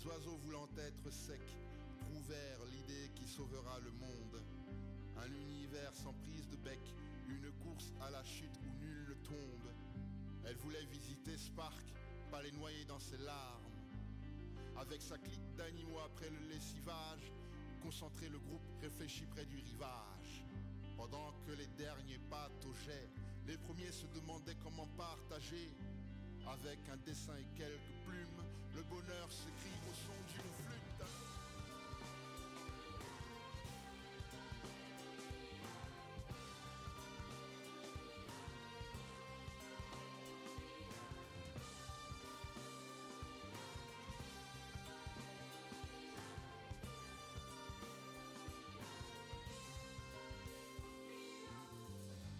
Les oiseaux voulant être secs trouvèrent l'idée qui sauvera le monde. Un univers sans prise de bec, une course à la chute où nul ne tombe. Elle voulait visiter Spark, pas les noyer dans ses larmes. Avec sa clique d'animaux après le lessivage, concentrer le groupe réfléchit près du rivage. Pendant que les derniers pataugeaient, les premiers se demandaient comment partager. Avec un dessin et quelques plumes, le bonheur s'écrit au son d'une flûte.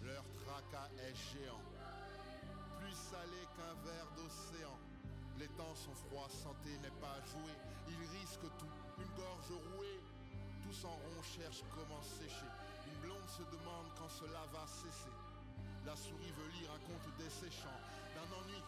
Leur tracas est géant, plus salé qu'un verre d'océan. Les temps sont froids, santé n'est pas à jouer. Ils risquent tout, une gorge rouée. Tous en rond cherchent comment sécher. Une blonde se demande quand cela va cesser. La souris veut lire un conte desséchant d'un ennui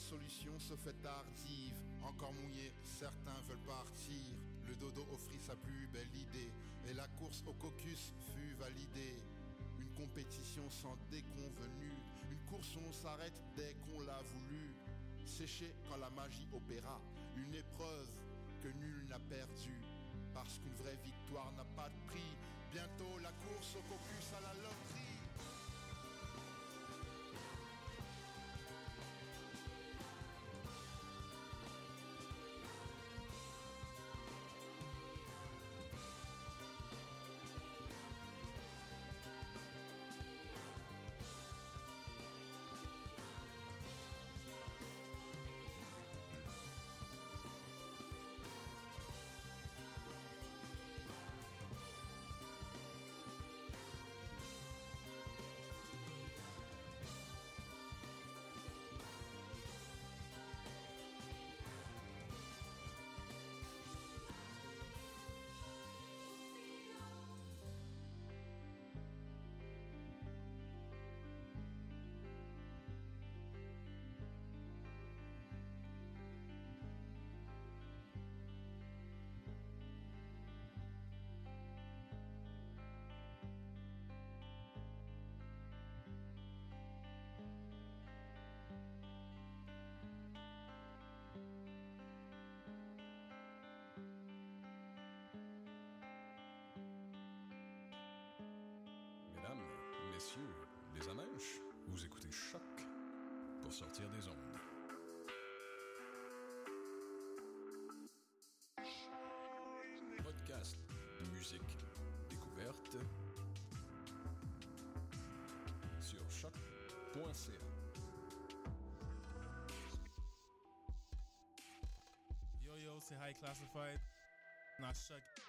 solution, se fait tardive. Encore mouillé, certains veulent partir. Le dodo offrit sa plus belle idée. Et la course au caucus fut validée. Une compétition sans déconvenue. Une course où on s'arrête dès qu'on l'a voulu. Sécher quand la magie opéra. Une épreuve que nul n'a perdue. Parce qu'une vraie victoire n'a pas de prix. Bientôt la course au caucus à la loterie. Vous écoutez Choc pour sortir des ondes. Podcast, musique, découverte sur choc.ca. Yo yo, c'est High Classified. Not Chuck.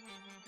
Mm-hmm.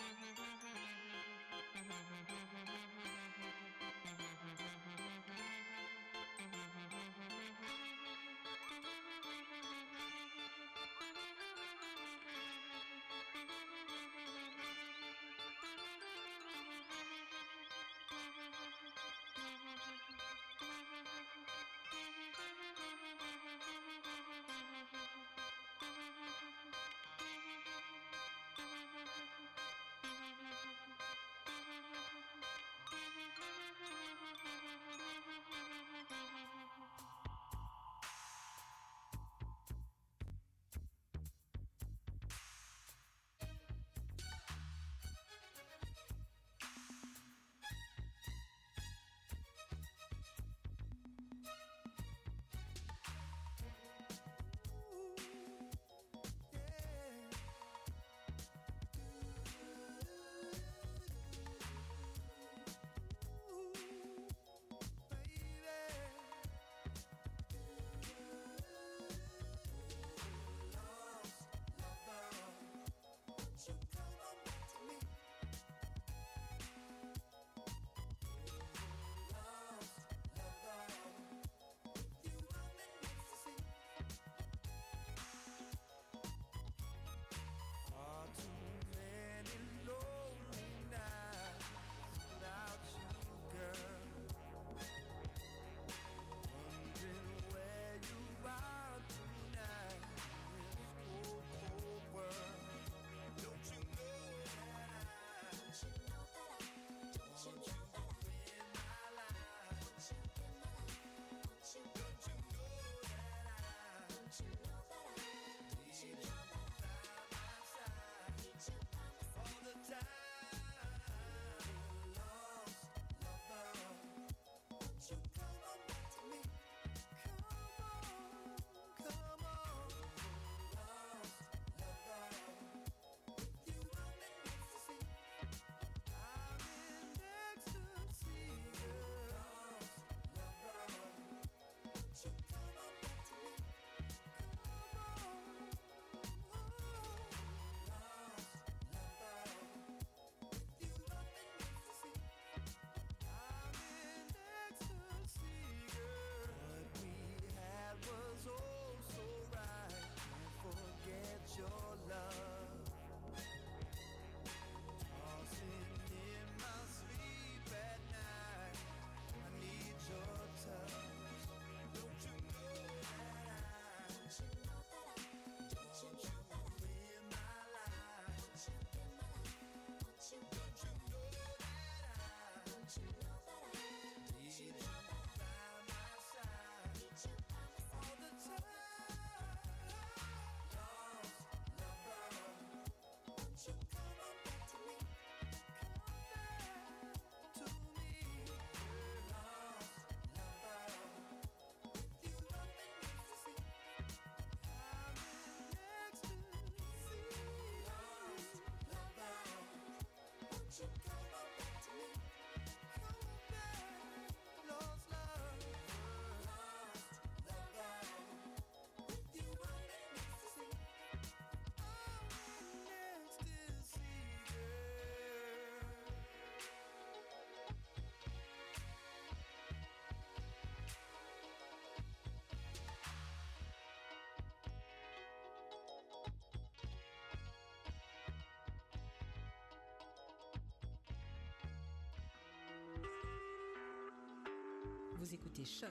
Vous écoutez Choc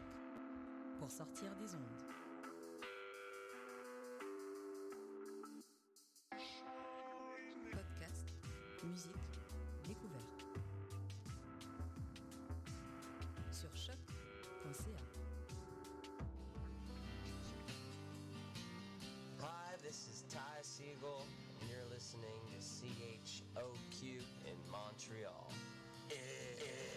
pour sortir des ondes. Podcast, musique, découverte. Sur choc.ca. Hi, this is Ty Siegel, and you're listening to CHOQ in Montreal. Look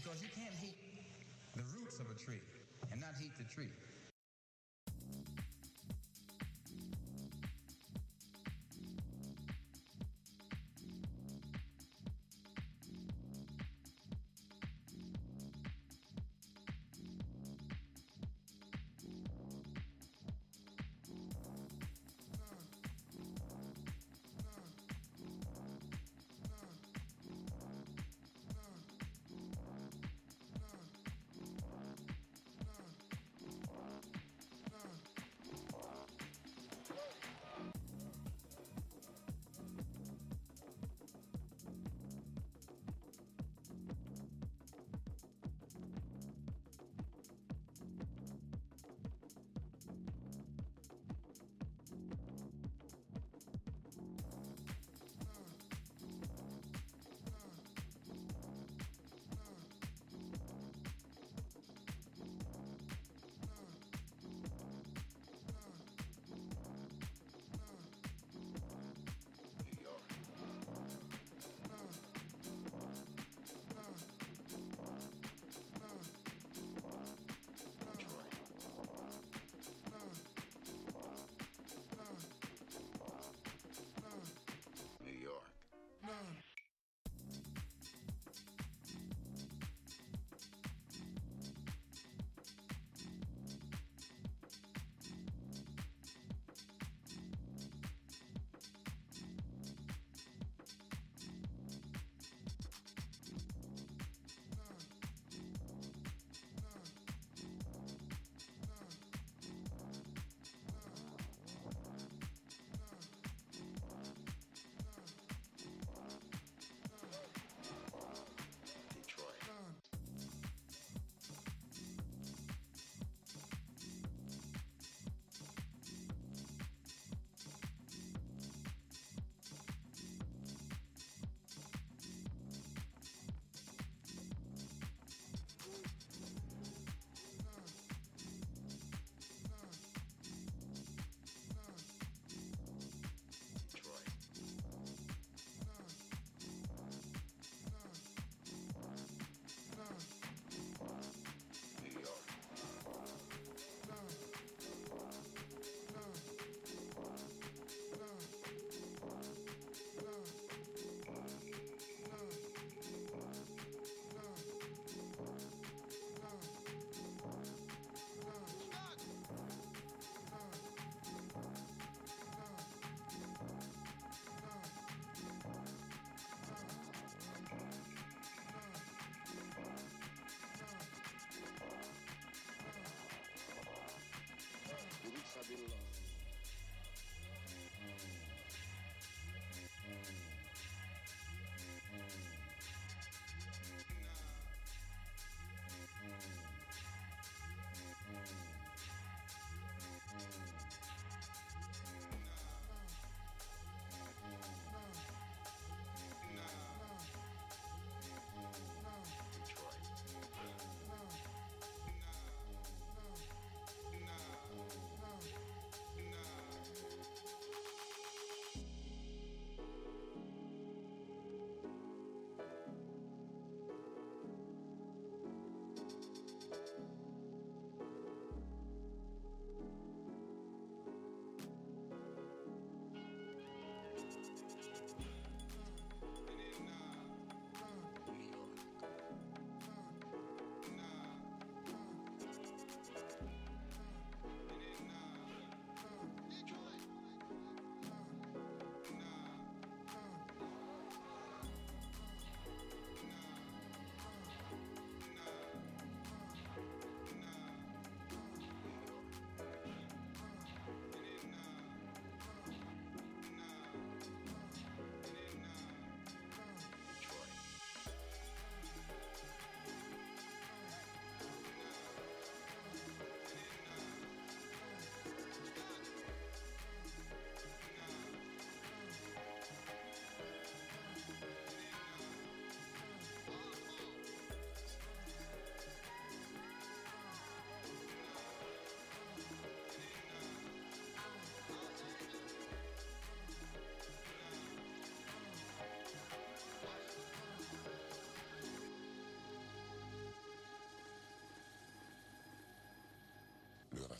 Because you can't hate the roots of a tree and not hate the tree.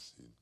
acid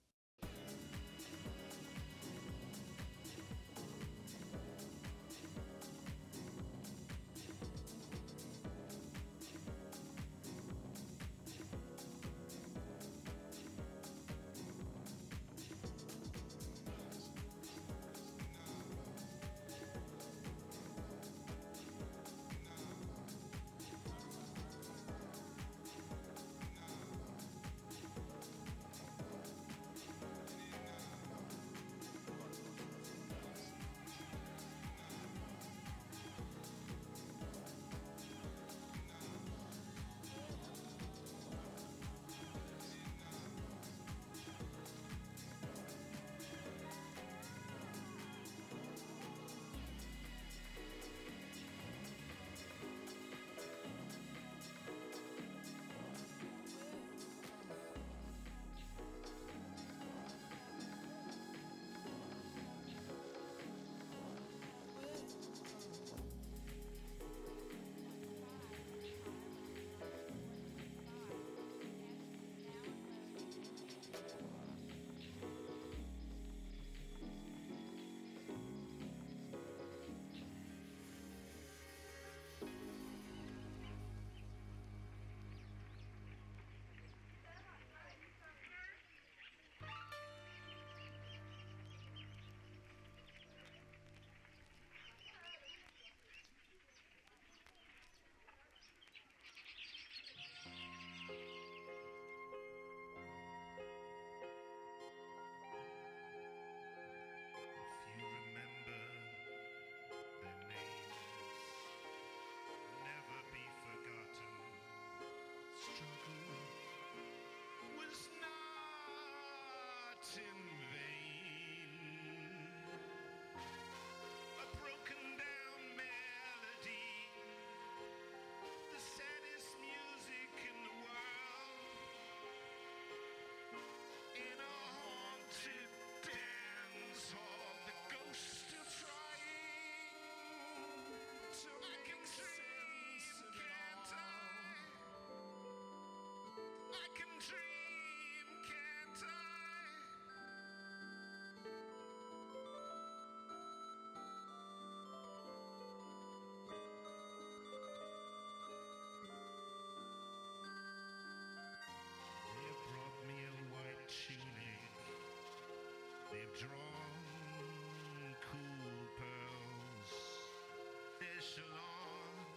drawn cool pearls.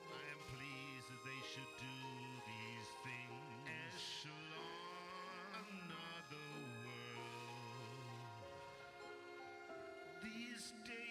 I am pleased that they should do these things. Echelon, another world. These days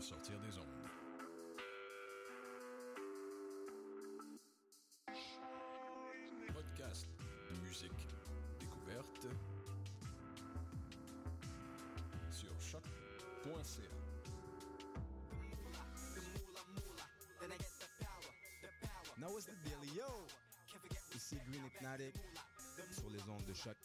sortir des ondes. Podcast, musique, découverte sur choc.ca. Now what's the deal, yo? Ici Green Hypnotic sur les ondes de choc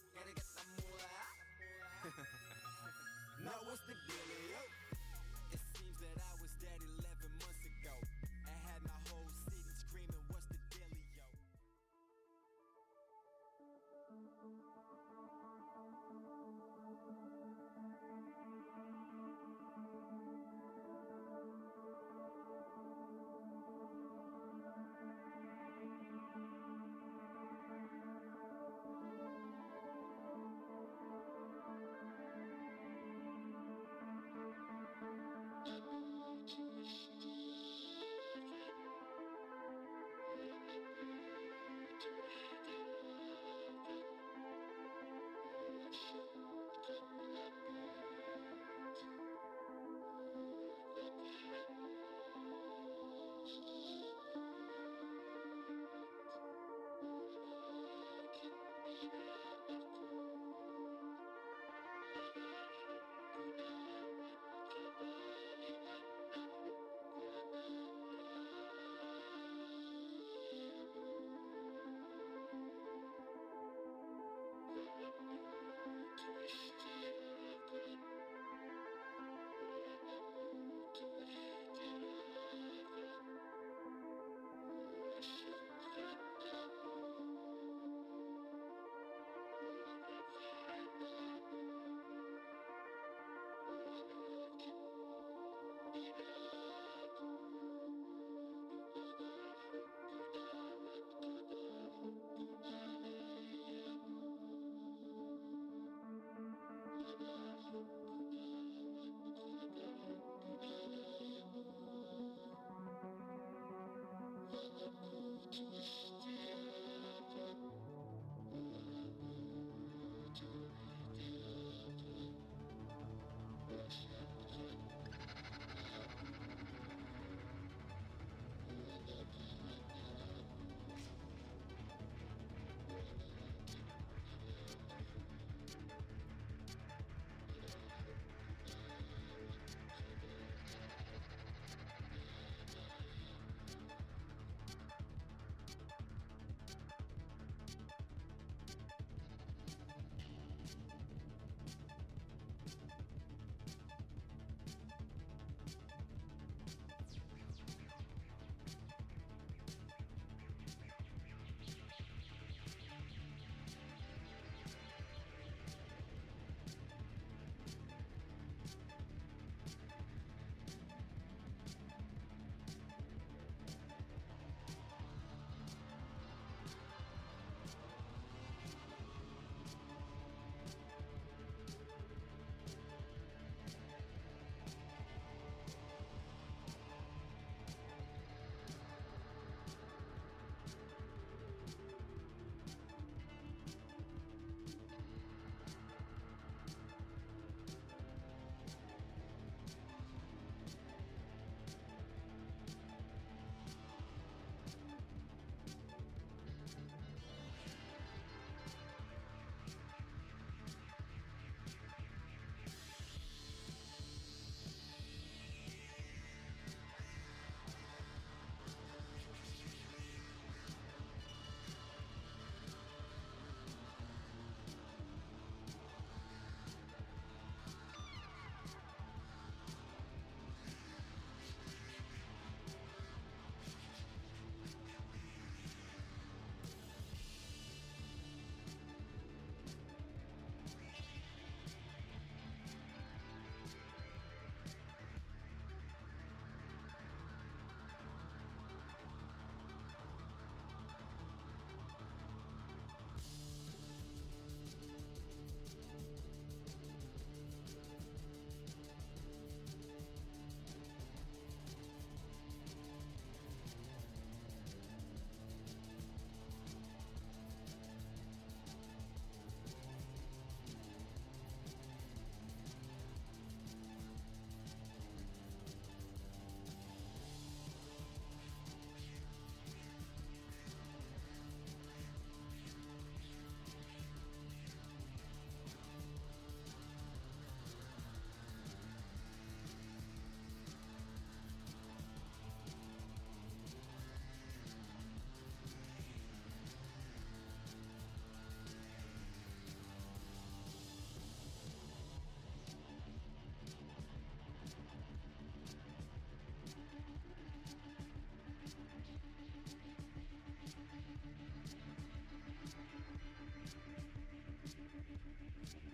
Thank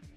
you